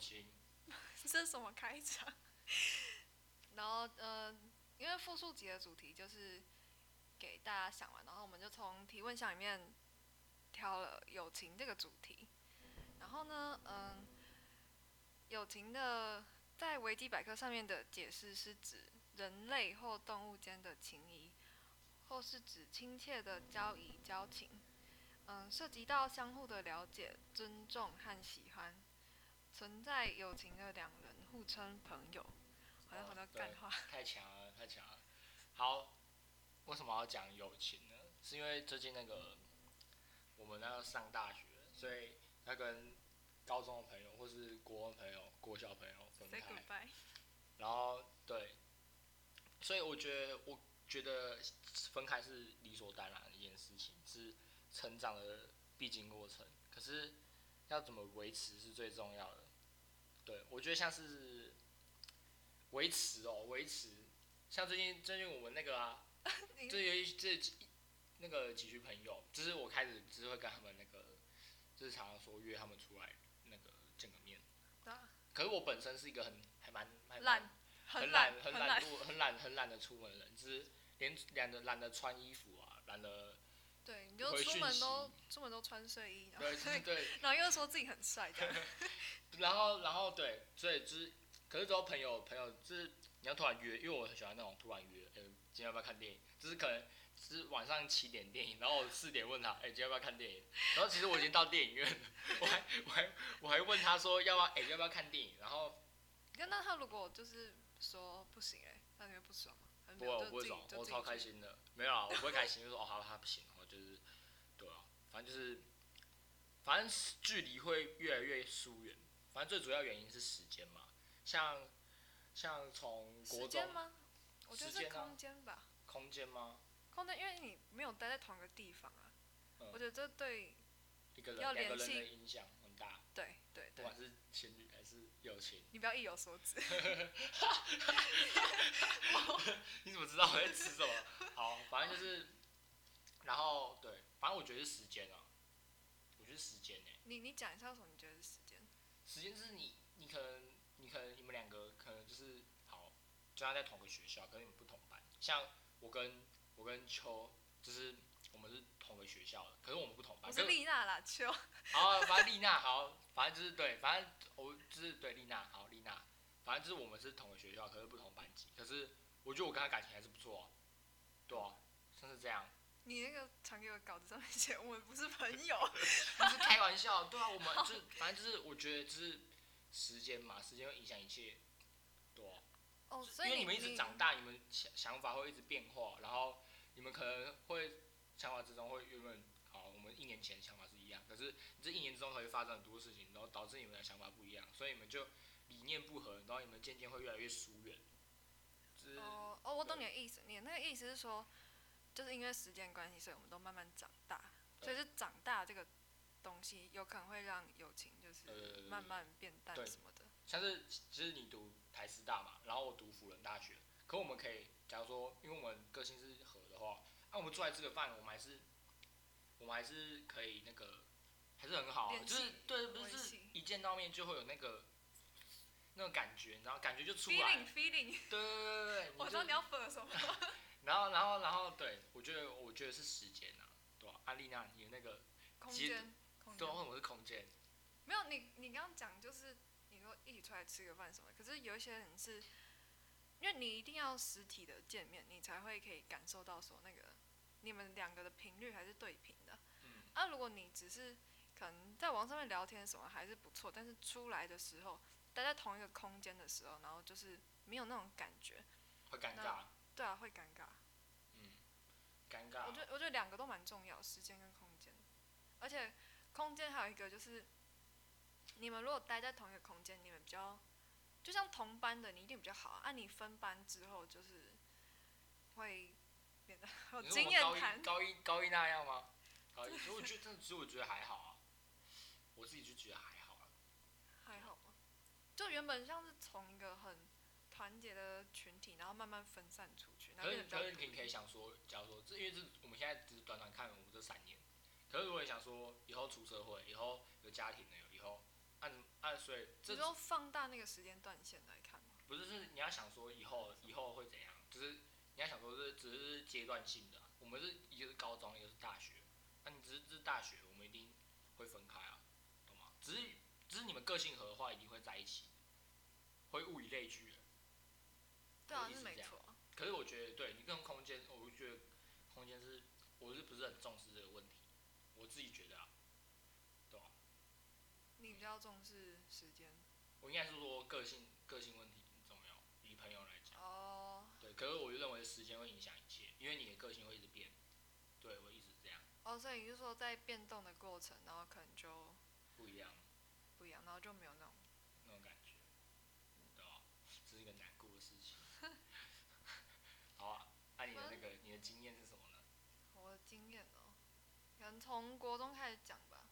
这是什么开场？然后，呃，因为复数集的主题就是给大家想完，然后我们就从提问箱里面挑了友情这个主题。然后呢，嗯，友情的在维基百科上面的解释是指人类或动物间的情谊。或是指亲切的交谊、交情，嗯，涉及到相互的了解、尊重和喜欢，存在友情的两人互称朋友，好像好多干话。太强了，太强了。好，为什么要讲友情呢？是因为最近那个我们要上大学，所以要跟高中的朋友或是国文朋友、国小朋友分开。然后对，所以我觉得我。觉得分开是理所当然的一件事情，是成长的必经过程。可是要怎么维持是最重要的。对我觉得像是维持哦，维持。像最近最近我们那个啊，这有一这那个几群朋友，就是我开始只是会跟他们那个，就是常常说约他们出来那个见个面。可是我本身是一个很还蛮懒，很懒很懒惰很懒很懒得出门的人，就是。连懒得懒得穿衣服啊，懒得。对，你就出门都出门都穿睡衣，对对，然后又说自己很帅的。然后然后对，所以就是，可是之后朋友朋友就是你要突然约，因为我很喜欢那种突然约，嗯，今天要不要看电影？就是可能是晚上七点电影，然后四点问他，哎，今天要不要看电影？然后其实我已经到电影院了，我还我还我还问他说要不要，哎，要不要看电影？然后，那他如果就是说不行，哎，那你会不爽吗？不会，我不会爽，我超开心的。没有啊，我不会开心，就说哦，好，他不行，然后就是，对啊，反正就是，反正距离会越来越疏远。反正最主要原因是时间嘛，像像从国中吗？我觉得是空间吧。空间吗？空间，因为你没有待在同一个地方啊。我觉得这对一个人两个人的影响很大。对对对。不管是情侣还是友情。你不要意有所指。你怎么知道我在吃什么？好，反正就是，然后对，反正我觉得是时间啊，我觉得时间呢。你你讲一下什么？你觉得是时间？时间就是你，你可能，你可能你们两个可能就是好，就算在同个学校，可是你们不同班。像我跟我跟秋，就是我们是同个学校的，可是我们不同班。我是丽娜啦，秋。好，反正丽娜好，反正就是对，反正我就是对丽娜好，丽娜。反正就是我们是同个学校，可是不同班级。可是我觉得我跟他感情还是不错啊，对啊，像是这样。你那个传给我稿子上面写我们不是朋友，不是开玩笑，对啊，我们就反正就是我觉得就是时间嘛，时间会影响一切，对啊。哦，所以因为你们一直长大，你们想想法会一直变化，然后你们可能会想法之中会原本好，我们一年前想法是一样，可是这一年之中会发生很多事情，然后导致你们的想法不一样，所以你们就。理念不合，然后你们渐渐会越来越疏远。哦哦，我懂你的意思。你那个意思是说，就是因为时间关系，所以我们都慢慢长大，所以是长大这个东西有可能会让友情就是慢慢变淡什么的。像是其实你读台师大嘛，然后我读辅仁大学，可我们可以假如说，因为我们个性是合的话，那我们出来吃个饭，我们还是我们还是可以那个还是很好，就是对，不是一见到面就会有那个。那种感觉，然后感觉就出来。feeling，feeling。对对对对对。我知道你要粉什么。然后然后然后对，我觉得我觉得是时间啊，对吧？阿丽娜，你那个空间，对，为什么是空间？没有你，你刚刚讲就是你说一起出来吃个饭什么，可是有一些人是，因为你一定要实体的见面，你才会可以感受到说那个你们两个的频率还是对频的。嗯。啊，如果你只是可能在网上面聊天什么还是不错，但是出来的时候。待在同一个空间的时候，然后就是没有那种感觉，会尴尬。对啊，会尴尬。嗯，尴尬。我觉得我觉得两个都蛮重要，时间跟空间。而且空间还有一个就是，你们如果待在同一个空间，你们比较，就像同班的，你一定比较好。按你分班之后，就是会变得 有经验谈。高一高一那样吗？高一，其实我觉得，其实我觉得还好啊。我自己就觉得还好。还好吗？就原本像是从一个很团结的群体，然后慢慢分散出去，然可后变得比较是可是你可以想说，假如说这因为这我们现在只是短短看我们这三年，可是我也想说，以后出社会，以后有家庭了，以后按按所以这你说放大那个时间段线来看吗？不是是你要想说以后以后会怎样，就是你要想说这只是阶段性的啊、我们是一个是高中，一个是大学，那、你只是这是大学，我们一定会分开啊，懂吗？只是只是你们个性合的话，一定会在一起，会物以类聚的。对啊，是没错啊。可是我觉得，对你跟空间，我就觉得空间是，我是不是很重视这个问题？我自己觉得啊，对吧、你比较重视时间我应该是说个性个性问题很重要，以朋友来讲，哦对。可是我就认为时间会影响一切，因为你的个性会一直变。对我一直这样，哦，所以你是说在变动的过程，然后可能就不一样不一样，然后就没有那种那种感觉，对吧、这是一个难过的事情。好啊，那、你的那个你的经验是什么呢？我的经验哦，可能从国中开始讲吧，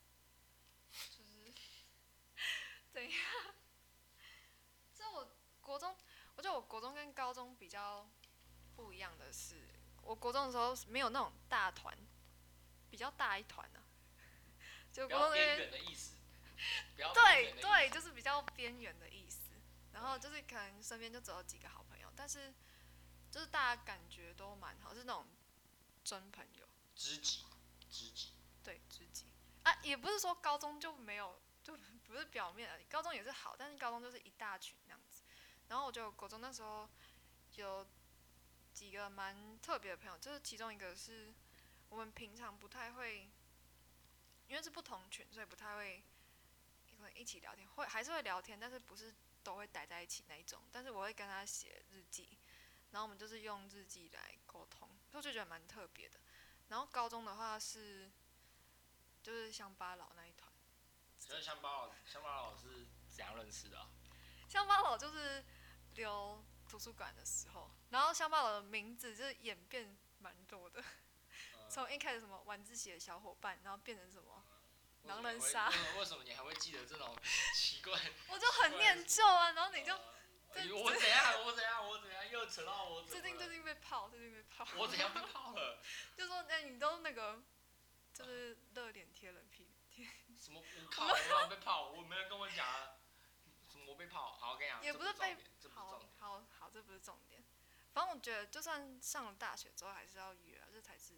就是 怎样？这我国中，我觉得我国中跟高中比较不一样的是，我国中的时候没有那种大团，比较大一团呢、就国中那边缘的意思，不要边对对，就是比较边缘的意思。然后就是可能身边就只有几个好朋友，但是就是大家感觉都蛮好，是那种真朋友。知己，知己。对，知己啊，也不是说高中就没有，就不是表面而已，高中也是好，但是高中就是一大群那样子。然后我觉得国中那时候有几个蛮特别的朋友，就是其中一个是我们平常不太会，因为是不同群，所以不太会会一起聊天，会还是会聊天，但是不是都会待在一起那一种。但是我会跟他写日记，然后我们就是用日记来沟通，所以我就觉得蛮特别的。然后高中的话是，就是乡巴佬那一团，所以乡巴佬，乡巴佬是怎样认识的、啊？乡巴佬就是留图书馆的时候，然后乡巴佬的名字就是演变蛮多的，呃从一开始什么晚自习的小伙伴，然后变成什么，狼人杀为什么你还会记得这种奇怪？我就很念旧啊，然后你就我怎样？我怎样？我怎样？又扯到我最近最近被泡，最近被泡，我怎样被泡了？就说哎、你都那个就是热脸贴冷屁贴，什么？我靠！我被泡？我没人跟我讲啊。什么我被泡？好，我跟你讲，这也不是被好。好好，这不是重点。反正我觉得，就算上了大学之后，还是要约啊，这才是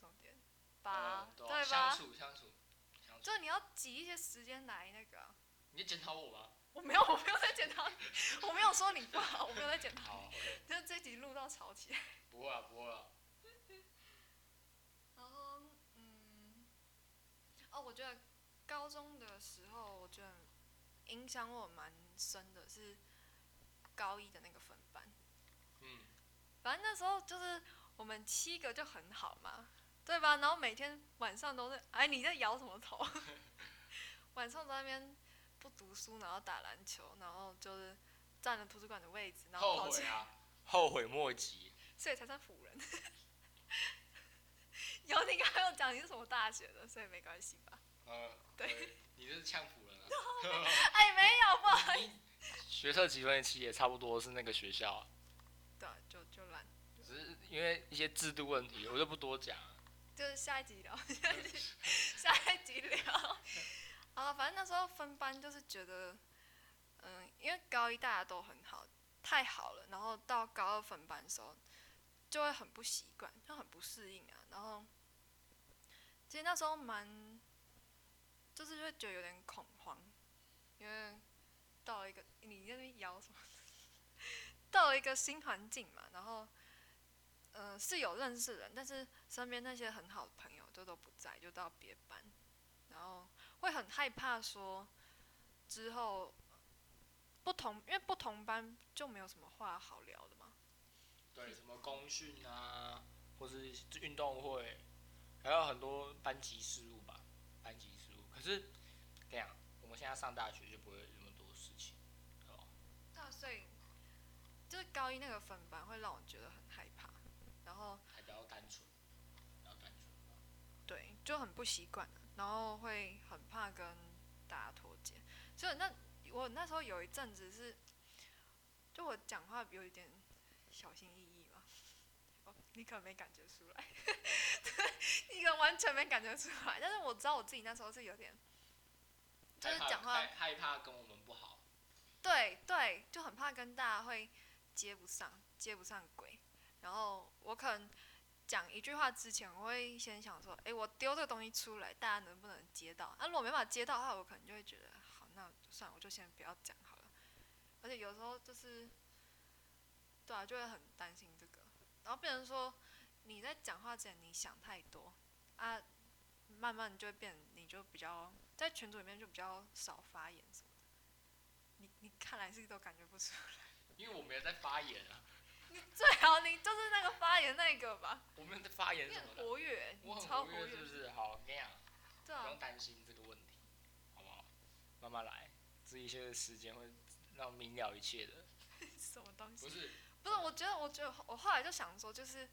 重点对啊对吧？相处相处。就是你要挤一些时间来那个啊。你在检讨我吗？我没有，我没有在检讨你，我没有说你不好，我没有在检讨好你就是这集录到吵起来。不会啊，不会啊。然后，嗯，哦，我觉得高中的时候，我觉得影响我蛮深的是高一的那个分班。嗯，反正那时候就是我们七个就很好嘛，对吧？然后每天晚上都是，哎，你在摇什么头？晚上在那边不读书，然后打篮球，然后就是占了图书馆的位置，然后跑去，后悔啊，后悔莫及。所以才算辅人。有你刚刚有讲你是什么大学的，所以没关系吧？呃，对，你这是呛辅人啊。哎，没有，不好意思。学测积分期也差不多是那个学校啊，对，就就烂，只是因为一些制度问题，我就不多讲啊。就是下一集聊，下一集下一集聊。啊，反正那时候分班就是觉得，嗯，因为高一大家都很好，太好了，然后到高二分班的时候，就会很不习惯，就很不适应啊。然后，其实那时候蛮，就是会觉得有点恐慌，因为到了一个你那边摇什么？到了一个新环境嘛，然后，嗯、是有认识人，但是身边那些很好的朋友就都不在，就到别班，然后会很害怕说之后不同，因为不同班就没有什么话好聊的嘛。对，什么公训啊，或是运动会，还有很多班级事务吧，班级事务。可是，这样，我们现在上大学就不会有那么多事情，对吧？那所以就是高一那个分班会让我觉得很害怕，然后还比较单纯，比较单纯吧。对就很不习惯，然后会很怕跟大家脱节。所以那我那时候有一阵子是，就我讲话有一点小心翼翼嘛。哦，你可能没感觉出来，对，你可能完全没感觉出来。但是我知道我自己那时候是有点，就是讲话害害怕跟我们不好。对对，就很怕跟大家会接不上，接不上轨。然后我可能讲一句话之前，我会先想说，诶，我丢这个东西出来，大家能不能接到？啊，如果没办法接到的话，我可能就会觉得，好，那算了，我就先不要讲好了。而且有时候就是，对啊，就会很担心这个。然后变成说，你在讲话之前你想太多啊，慢慢就会变，你就比较在群组里面就比较少发言什么的。你你看来是都感觉不出来，因为我没有在发言啊，最好你就是那个发言那个吧，我没有在发言你很什么的。活跃，你超活跃，是不是？好，我跟你讲，对啊不用，担心这个问题，好不好？慢慢来，这一些时间会让明了一切的。什么东西不？是，不是，我觉得，我觉得我后来就想说，就是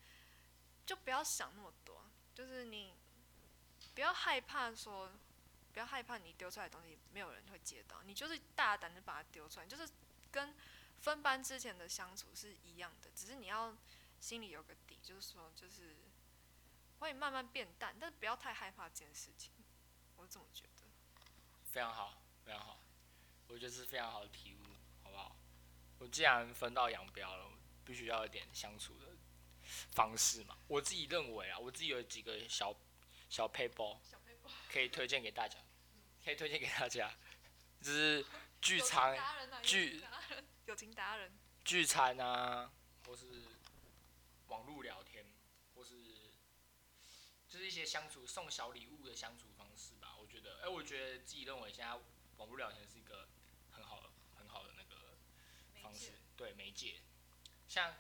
就不要想那么多，就是你不要害怕说，不要害怕你丢出来的东西没有人会接到，你就是大胆的把它丢出来，就是跟分班之前的相处是一样的，只是你要心里有个底，就是说，就是会慢慢变淡，但是不要太害怕这件事情，我是这么觉得。非常好，非常好，我觉得是非常好的题目，好不好？我既然分道扬镳了，我必须要有点相处的方式嘛。我自己认为啊，我自己有几个小小 paper 可以推荐给大家，可以推荐给大家，就是聚餐、聚友情达人，聚餐啊，或是网络聊天，或是就是一些相处送小礼物的相处方式吧。我觉得，哎、我觉得自己认为现在网络聊天是一个很好的、很好的那个方式，对媒介。像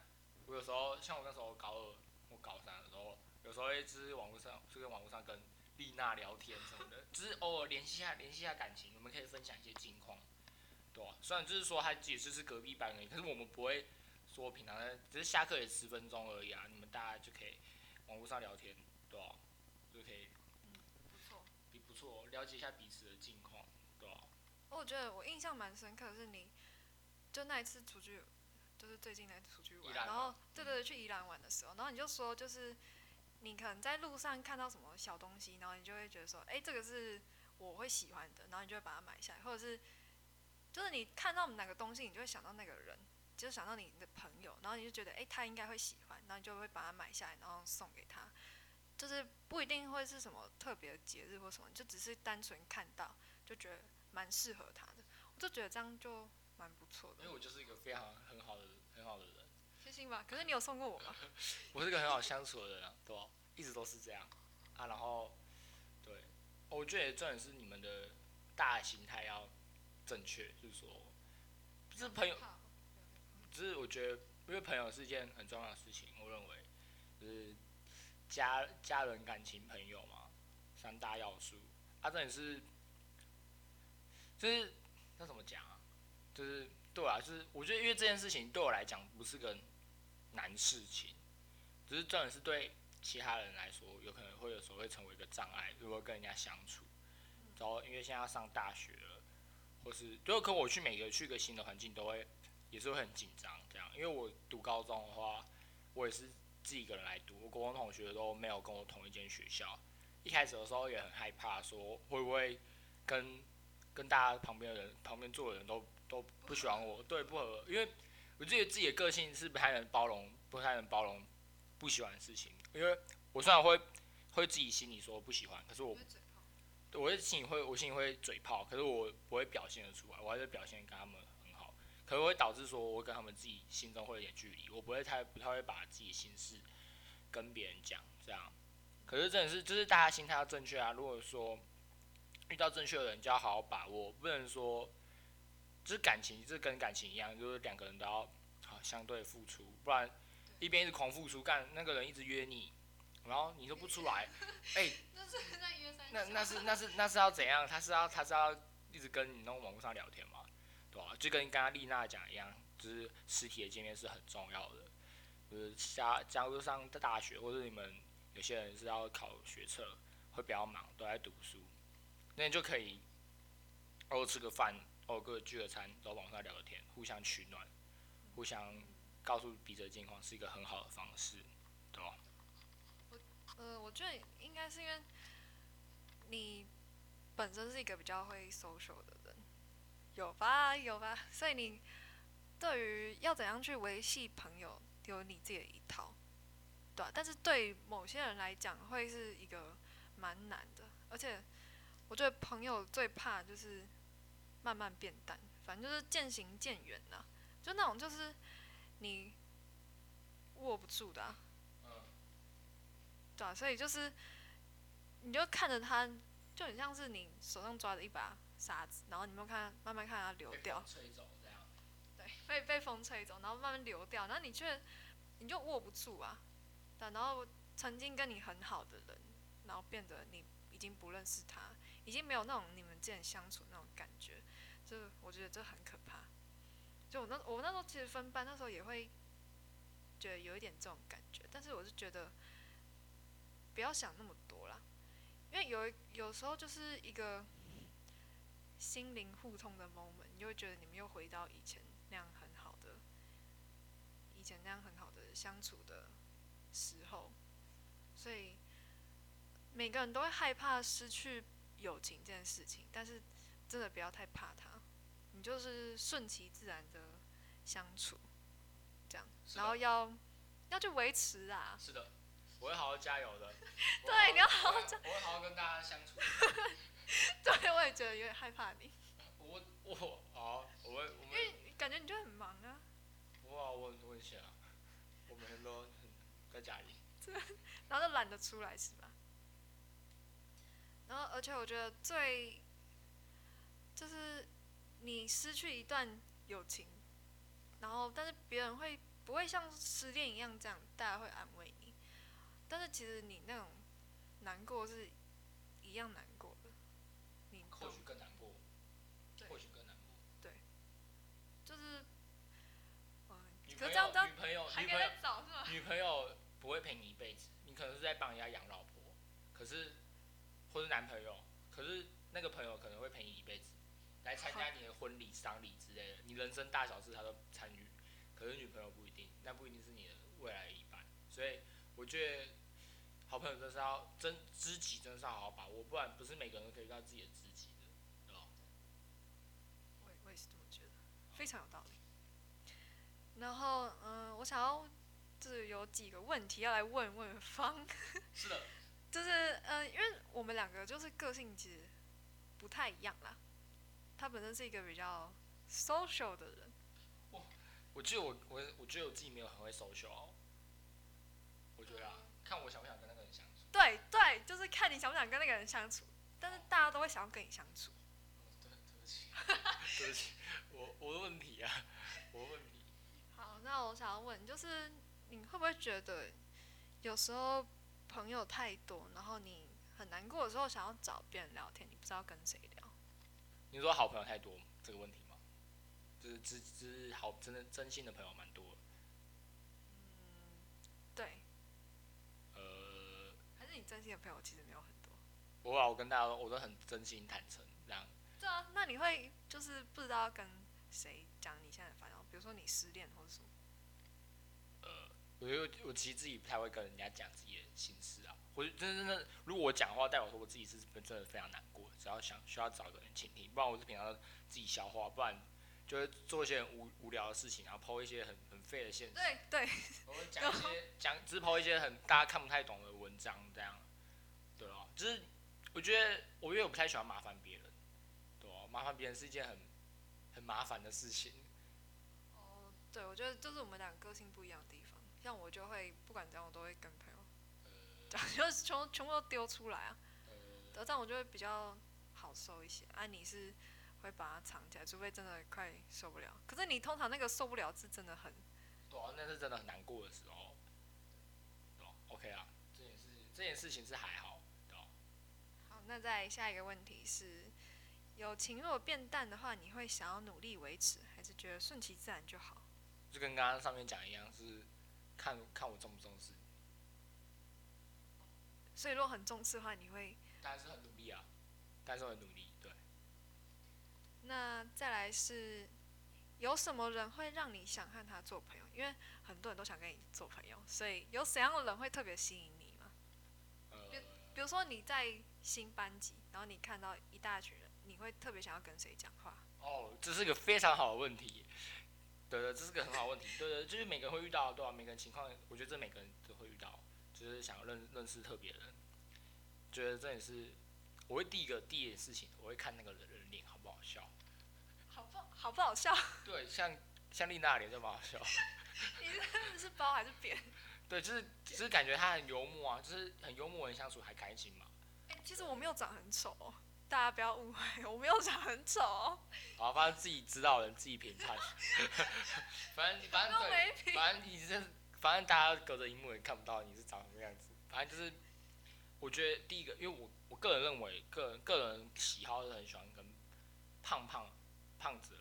我有时候，像我那时候高二或高三的时候，有时候会就是网络上就跟网络上跟丽娜聊天什么的，只是偶尔联系一下联系一下感情，我们可以分享一些近况，对啊、虽然就是说他自己就是隔壁班而已，可是我们不会说平常在，只是下课也十分钟而已啊，你们大家就可以网络上聊天，对吧、就可以嗯不错。比不错，了解一下彼此的近况，对吧、我觉得我印象蛮深刻，的是你就那一次出去，就是最近那一次出去玩，然后对对对，去宜兰玩的时候，然后你就说就是你可能在路上看到什么小东西，然后你就会觉得说，哎、这个是我会喜欢的，然后你就会把它买下来，或者是就是你看到哪个东西，你就会想到那个人，就是想到你的朋友，然后你就觉得，哎、他应该会喜欢，然后你就会把它买下来，然后送给他。就是不一定会是什么特别的节日或什么，就只是单纯看到就觉得蛮适合他的，我就觉得这样就蛮不错的因为。我就是一个非常很好的很好的人，贴心吧？可是你有送过我吗？我是一个很好相处的人啊，对吧、一直都是这样啊，然后对，我觉得重点是你们的大形态要正确，就是说，就是朋友，只是我觉得，因为朋友是一件很重要的事情，我认为，就是家家人、感情、朋友嘛，三大要素。啊，这也是，就是那怎么讲啊？就是对我来，就是我觉得，因为这件事情对我来讲不是个难事情，只是重点是对其他人来说，有可能会有时候会成为一个障碍，如果跟人家相处。然后因为现在要上大学了，或是就可我去每个去个新的环境都会也是会很紧张这样，因为我读高中的话，我也是自己一个人来读，我高中同学都没有跟我同一间学校。一开始的时候也很害怕，说会不会跟跟大家旁边的人旁边坐的人都都不喜欢我，对不合，因为我觉得自己的个性是不太能包容，不太能包容不喜欢的事情。因为我虽然会会自己心里说不喜欢，可是我我的心里会我心里会嘴炮，可是我不会表现的出来，我还是表现跟他们很好，可能会导致说我跟他们自己心中会有点距离，我不会太不太会把自己心事跟别人讲这样。可是真的是就是大家心态要正确啊，如果说遇到正确的人就要好好把握，不能说就是感情，是跟感情一样，就是两个人都要好相对付出，不然一边一直狂付出，干那个人一直约你，然后你都不出来，哎、那那那是那是那是要怎样？他是要他是要一直跟你那网络上聊天吗？对吧、就跟刚刚丽娜讲一样，就是实体的见面是很重要的。就是加加入上大学，或者你们有些人是要考学测，会比较忙，都在读书，那你就可以偶尔吃个饭，偶尔个聚个餐，都网上聊个天，互相取暖。互相告诉彼此的近况是一个很好的方式，对吧？呃，我觉得应该是因为你本身是一个比较会 social 的人，有吧有吧，所以你对于要怎样去维系朋友，有你自己的一套，对啊，但是对某些人来讲，会是一个蛮难的，而且我觉得朋友最怕就是慢慢变淡，反正就是渐行渐远呐、就那种就是你握不住的、啊。对啊，所以就是，你就看着它，就很像是你手上抓着一把沙子，然后你慢慢看，慢慢看它流掉，吹走这样。对，被被风吹走，然后慢慢流掉，然后你却你就握不住啊，对，然后曾经跟你很好的人，然后变得你已经不认识他，已经没有那种你们之间相处那种感觉，就我觉得这很可怕。就我那我那时候其实分班，那时候也会觉得有一点这种感觉，但是我是觉得不要想那么多啦，因为有有时候就是一个心灵互通的 moment，你就会觉得你们又回到以前那样很好的，以前那样很好的相处的时候，所以每个人都会害怕失去友情这件事情，但是真的不要太怕它，你就是顺其自然的相处，这样，然后要要去维持啊，是的，加油的。对你要好好，我会好好跟大家相处。对我也觉得有点害怕你，我我好，我会我们因为感觉你就很忙啊，哇，我很我很闲啊，我每天都很在家里。然后就懒得出来是吧？然后而且我觉得最就是你失去一段友情，然后但是别人会不会像失恋一样这样，大家会安慰你，但是其实你那种难过是一样难过的，你或许更难过，或许更难过。对就是，嗯，女朋友，女朋友，女朋友，再找是吗？女朋友不会陪你一辈子，你可能是在帮人家养老婆，可是或是男朋友，可是那个朋友可能会陪你一辈子，来参加你的婚礼、丧礼之类的，你人生大小事他都参与。可是女朋友不一定，那不一定是你的未来一半，所以我觉得好朋友真是要真知己，真是要好好把握，不然不是每个人都可以遇到自己的知己的，对吧？我也我也是这么觉得，非常有道理。然后，嗯、我想要就是有几个问题要来问问方，是的，就是嗯、因为我们两个就是个性其实不太一样啦。他本身是一个比较 social 的人，我觉得我我我觉得我自己没有很会 social，哦我觉得啊，看我想不想。对对，就是看你想不想跟那个人相处。但是大家都会想要跟你相处。对，对不起，对不起，我我的问题啊，我的问题。好，那我想要问，就是你会不会觉得有时候朋友太多，然后你很难过的时候想要找别人聊天，你不知道跟谁聊？你说好朋友太多这个问题吗？就是知知好真的真心的朋友蛮多的，对，呃，还是你真心的朋友其实没有很多？我啊，我跟大家都我都很真心坦诚，这样。对啊，那你会就是不知道跟谁讲你现在的烦恼，比如说你失恋或者什么？呃我觉得我其实自己不太会跟人家讲自己的心事啊。我真的真的，如果我讲话，代表说我自己是真的非常难过，只要想需要找个人倾听，不然我是平常自己消化，不然就会做一些很无无聊的事情，然后抛一些很很废的现实。对对，我会讲一些 讲，只是抛一些很大家看不太懂的文章，这样，对啊，就是我觉得我因为我不太喜欢麻烦别人，对哦，麻烦别人是一件很很麻烦的事情。哦，对，我觉得就是我们俩个性不一样的地方。像我就会不管怎样，我都会跟朋友讲，就是全部全部都丢出来啊。呃，对，这样我就会比较好受一些。啊，你是会把它藏起来，除非真的快受不了。可是你通常那个受不了是真的很，对啊，那是真的很难过的时候，对啊，OK 啊，这件事这件事情是还好，对啊，好。那再下一个问题是，友情如果变淡的话，你会想要努力维持，还是觉得顺其自然就好？就跟刚刚上面讲一样，是看看我重不重视，所以如果很重视的话，你会当然是很努力啊，当然是很努力，对。那再来是有什么人会让你想和他做朋友？因为很多人都想跟你做朋友，所以有怎样的人会特别吸引你吗？呃，比如说你在新班级，然后你看到一大群人，你会特别想要跟谁讲话？哦，这是个非常好的问题。对对，这是个很好的问题。对对，就是每个人会遇到，对吧、每个人情况，我觉得这每个人都会遇到，就是想要认认识特别人，觉得这也是我会第一个第一件事情，我会看那个人人脸好不好笑。好不好笑？对，像像丽娜脸就蛮好笑。你是是包还是扁？对，就是就是感觉他很幽默啊，就是很幽默，人相处还开心嘛。哎、其实我没有长很丑哦，大家不要误会，我没有长很丑哦，好，反正自己知道的人自己评判。反正反正对，反正你是，反正大家隔着荧幕也看不到你是长什么样子。反正就是，我觉得第一个，因为我我个人认为，个人个人喜好是很喜欢跟胖胖胖子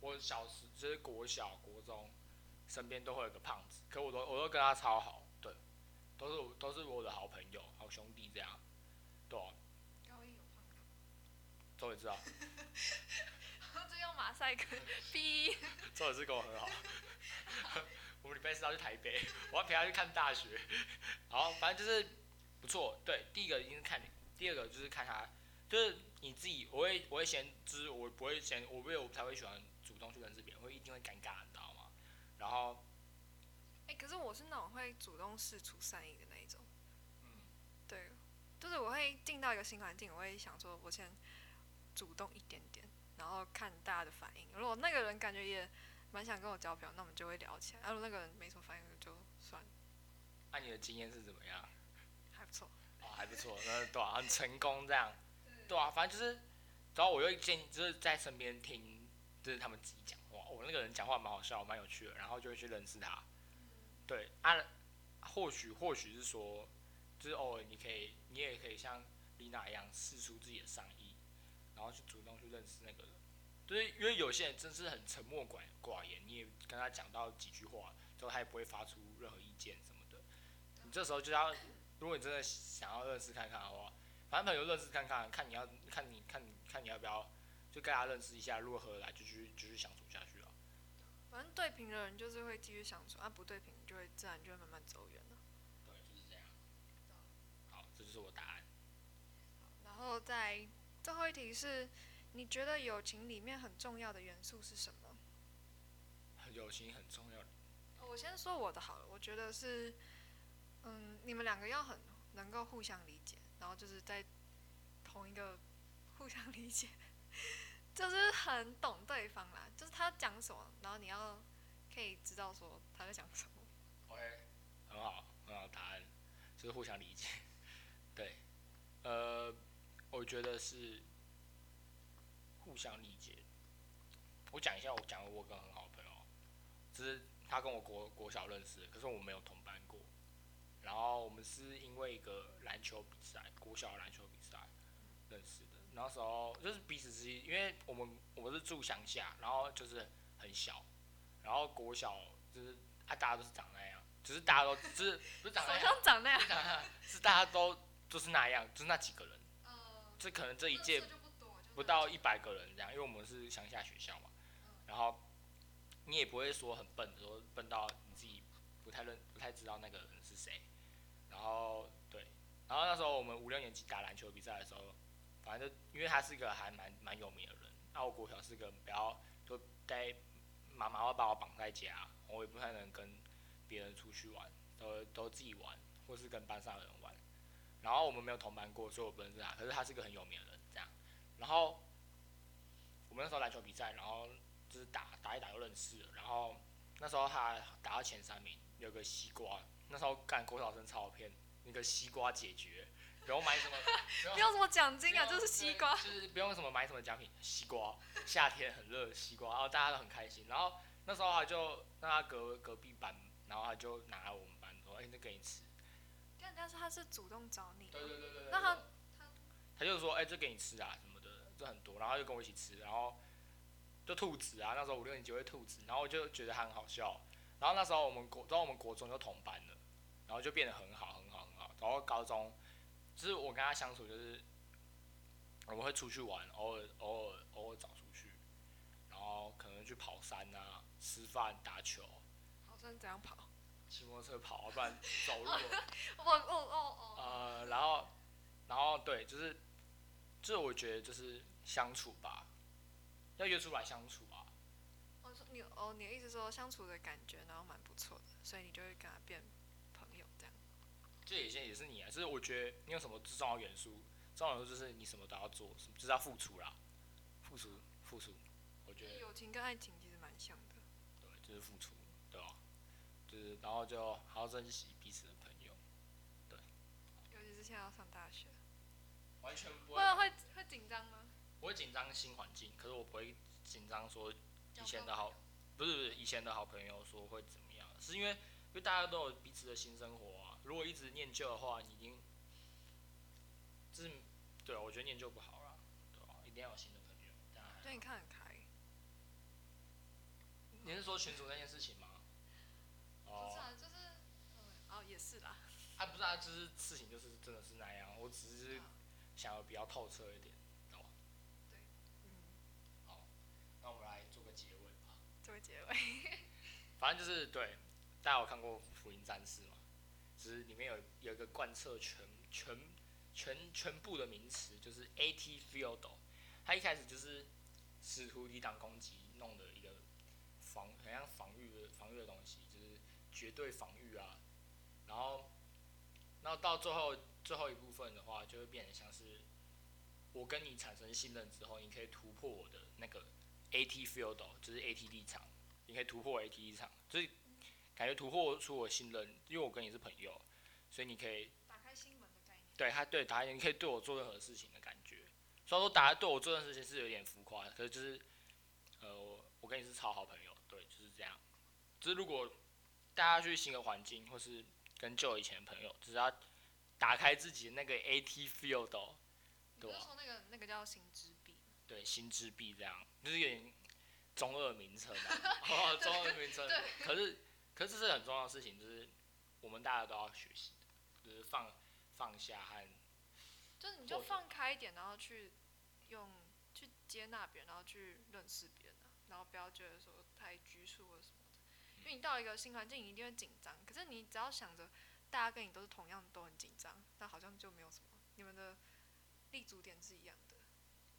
我小时就是国小、国中，身边都会有个胖子，可我都我都跟他超好，对，都是我都是我的好朋友、好兄弟这样，对、啊，高一有胖子，周也知道。就用马赛克逼。周老师跟我很好。我们礼拜四要去台北，我要陪他去看大学。好，反正就是不错。对，第一个一定是看你，第二个就是看他，就是你自己。我会我会先，就是我不会先，我不会我才会喜欢主动去认识别人，会一定会尴尬，你知道吗？然后，哎、可是我是那种会主动试出善意的那一种。嗯，对，就是我会进到一个新环境，我会想说，我先主动一点点，然后看大家的反应。如果那个人感觉也蛮想跟我交朋友，那我们就会聊起来。啊，如果那个人没什么反应，就算了，那、你的经验是怎么样？还不错。哦，还不错，那对啊，很成功这样，对啊，反正就是，然后我又建议就是在身边听，就是他们自己讲。话，我、那个人讲话蛮好笑，蛮有趣的，然后就会去认识他，对啊，或许或许是说，就是偶尔你可以，你也可以像丽娜一样试出自己的善意，然后去主动去认识那个人，就是因为有些人真是很沉默寡寡言，你也跟他讲到几句话之后，他也不会发出任何意见什么的，你这时候就要。如果你真的想要认识看看的话，反正朋友认识看看，看你要看你看你看你要不要就跟他认识一下，如果合得来就继续继续相处下去了。反正对平的人就是会继续相处，啊，不对平就会自然就会慢慢走远了。对，就是这样。好，这就是我答案。然后在最后一题是，你觉得友情里面很重要的元素是什么？友情很重要的。我先说我的好了，我觉得是，嗯，你们两个要很能够互相理解，然后就是在同一个互相理解，就是很懂对方啦，就是他讲什么，然后你要可以知道说他在讲什么。OK，很好，很好答案，就是互相理解。对，呃，我觉得是互相理解。我讲一下，我讲过我跟很好的朋友，就是他跟我国国小认识，可是我没有同班过。然后我们是因为一个篮球比赛，国小篮球比赛认识。那时候就是彼此之间，因为我们我们是住乡下，然后就是很小，然后国小就是啊大家都是长那样，就是大家都就是不是长那样，上长那样。是，大家都就是那样，就是那几个人，呃，这可能这一届不到一百个人这样，因为我们是乡下学校嘛，然后你也不会说很笨，说笨到你自己不太认不太知道那个人是谁，然后对，然后那时候我们五六年级打篮球比赛的时候，反正就因为他是一个还蛮蛮有名的人，那我国小是个不要就待妈妈会把我绑在家，我也不太能跟别人出去玩，都都自己玩，或是跟班上的人玩。然后我们没有同班过，所以我不认识他。可是他是个很有名的人，这样。然后我们那时候篮球比赛，然后就是打打一打就认识了。然后那时候他打到前三名，有个西瓜。那时候干国小生超骗，那个西瓜解决，不用买什么，不用什么奖金啊，就是西瓜。就是不用什么买什么奖品，西瓜，夏天很热，西瓜，然后大家都很开心。然后那时候他就让他隔隔壁班，然后他就拿来我们班说，哎、那给你吃。但但是他是主动找你，对对对对对。那他他他就说，哎、这给你吃啊什么的，这很多，然后他就跟我一起吃，然后就兔子啊，那时候五六年级会兔子，然后我就觉得他很好笑。然后那时候我们国，然后我们国中就同班了，然后就变得很好很好很好。然后高中，就是我跟他相处就是我们会出去玩，偶尔偶尔偶尔找出去，然后后可能去跑山啊，吃饭、打球，跑山怎样跑？骑摩托车跑啊，不然走路。我哦哦哦。呃，然后，然后对，就是，就是我觉得就是相处吧，要约出来相处啊。我，说你哦，你的意思说相处的感觉，然后蛮不错的，所以你就会跟他变。这有些也是你啊，就是我觉得你有什么重要元素，重要元素就是你什么都要做，就是要付出啦，付出付出，我觉得友情跟爱情其实蛮像的。对，就是付出，对吧？就是然后就好好珍惜彼此的朋友，对。尤其是现在要上大学，完全不会会会紧张吗？我会紧张新环境，可是我不会紧张说以前的好，不是不是以前的好朋友说会怎么样，是因为因为大家都有彼此的新生活啊。如果一直念旧的话，你已经，就是对啊，我觉得念旧不好啦，对吧、一定要有新的朋友。当然对你看很开。你是说群主那件事情吗？哦不是，啊，就是，嗯，哦，也是啦。啊不是啊，就是事情就是真的是那样，我只是想要比较透彻一点，懂吗？嗯，好，那我们来做个结尾吧。做个结尾。反正就是对，大家有看过《福音战士》吗？只是里面有有一个贯彻全全全全部的名词，就是 AT Field。它一开始就是试图抵挡攻击弄的一个防，很像防御的防御的东西，就是绝对防御啊。然后，然后到最后最后一部分的话，就会变得像是我跟你产生信任之后，你可以突破我的那个 AT Field，就是 AT 立场。你可以突破 AT 立场，就是感觉突破出我信任，因为我跟你是朋友，所以你可以打开心门的概念。对他对打开你可以对我做任何事情的感觉。虽然说打对我做任何事情是有点浮夸的，可是就是呃我我跟你是超好朋友，对，就是这样。就是如果大家去新的环境，或是跟旧以前的朋友，只要打开自己的那个 AT field，哦对啊你不是说那个那个叫心之壁？对，心之壁这样，就是有点中二名称嘛，哦，中二名称。对可是，可是这是很重要的事情，就是我们大家都要学习的，就是放放下和就是你就放开一点，然后去用去接纳别人，然后去认识别人啊，然后不要觉得说太拘束或什么的。因为你到一个新环境，你一定会紧张。可是你只要想着大家跟你都是同样都很紧张，那好像就没有什么，你们的立足点是一样的。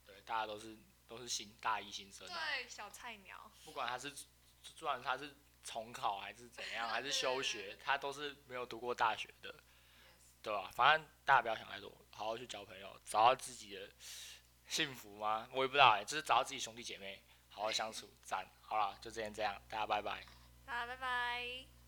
对大家都是都是新大一新生啊，对，小菜鸟。不管他是不管他是重考还是怎样，还是休学，他都是没有读过大学的，对吧？反正大家不要想太多，好好去交朋友，找到自己的幸福吗？我也不知道哎、就是找到自己兄弟姐妹，好好相处，赞。好了，就这样这样，大家拜拜。好拜拜。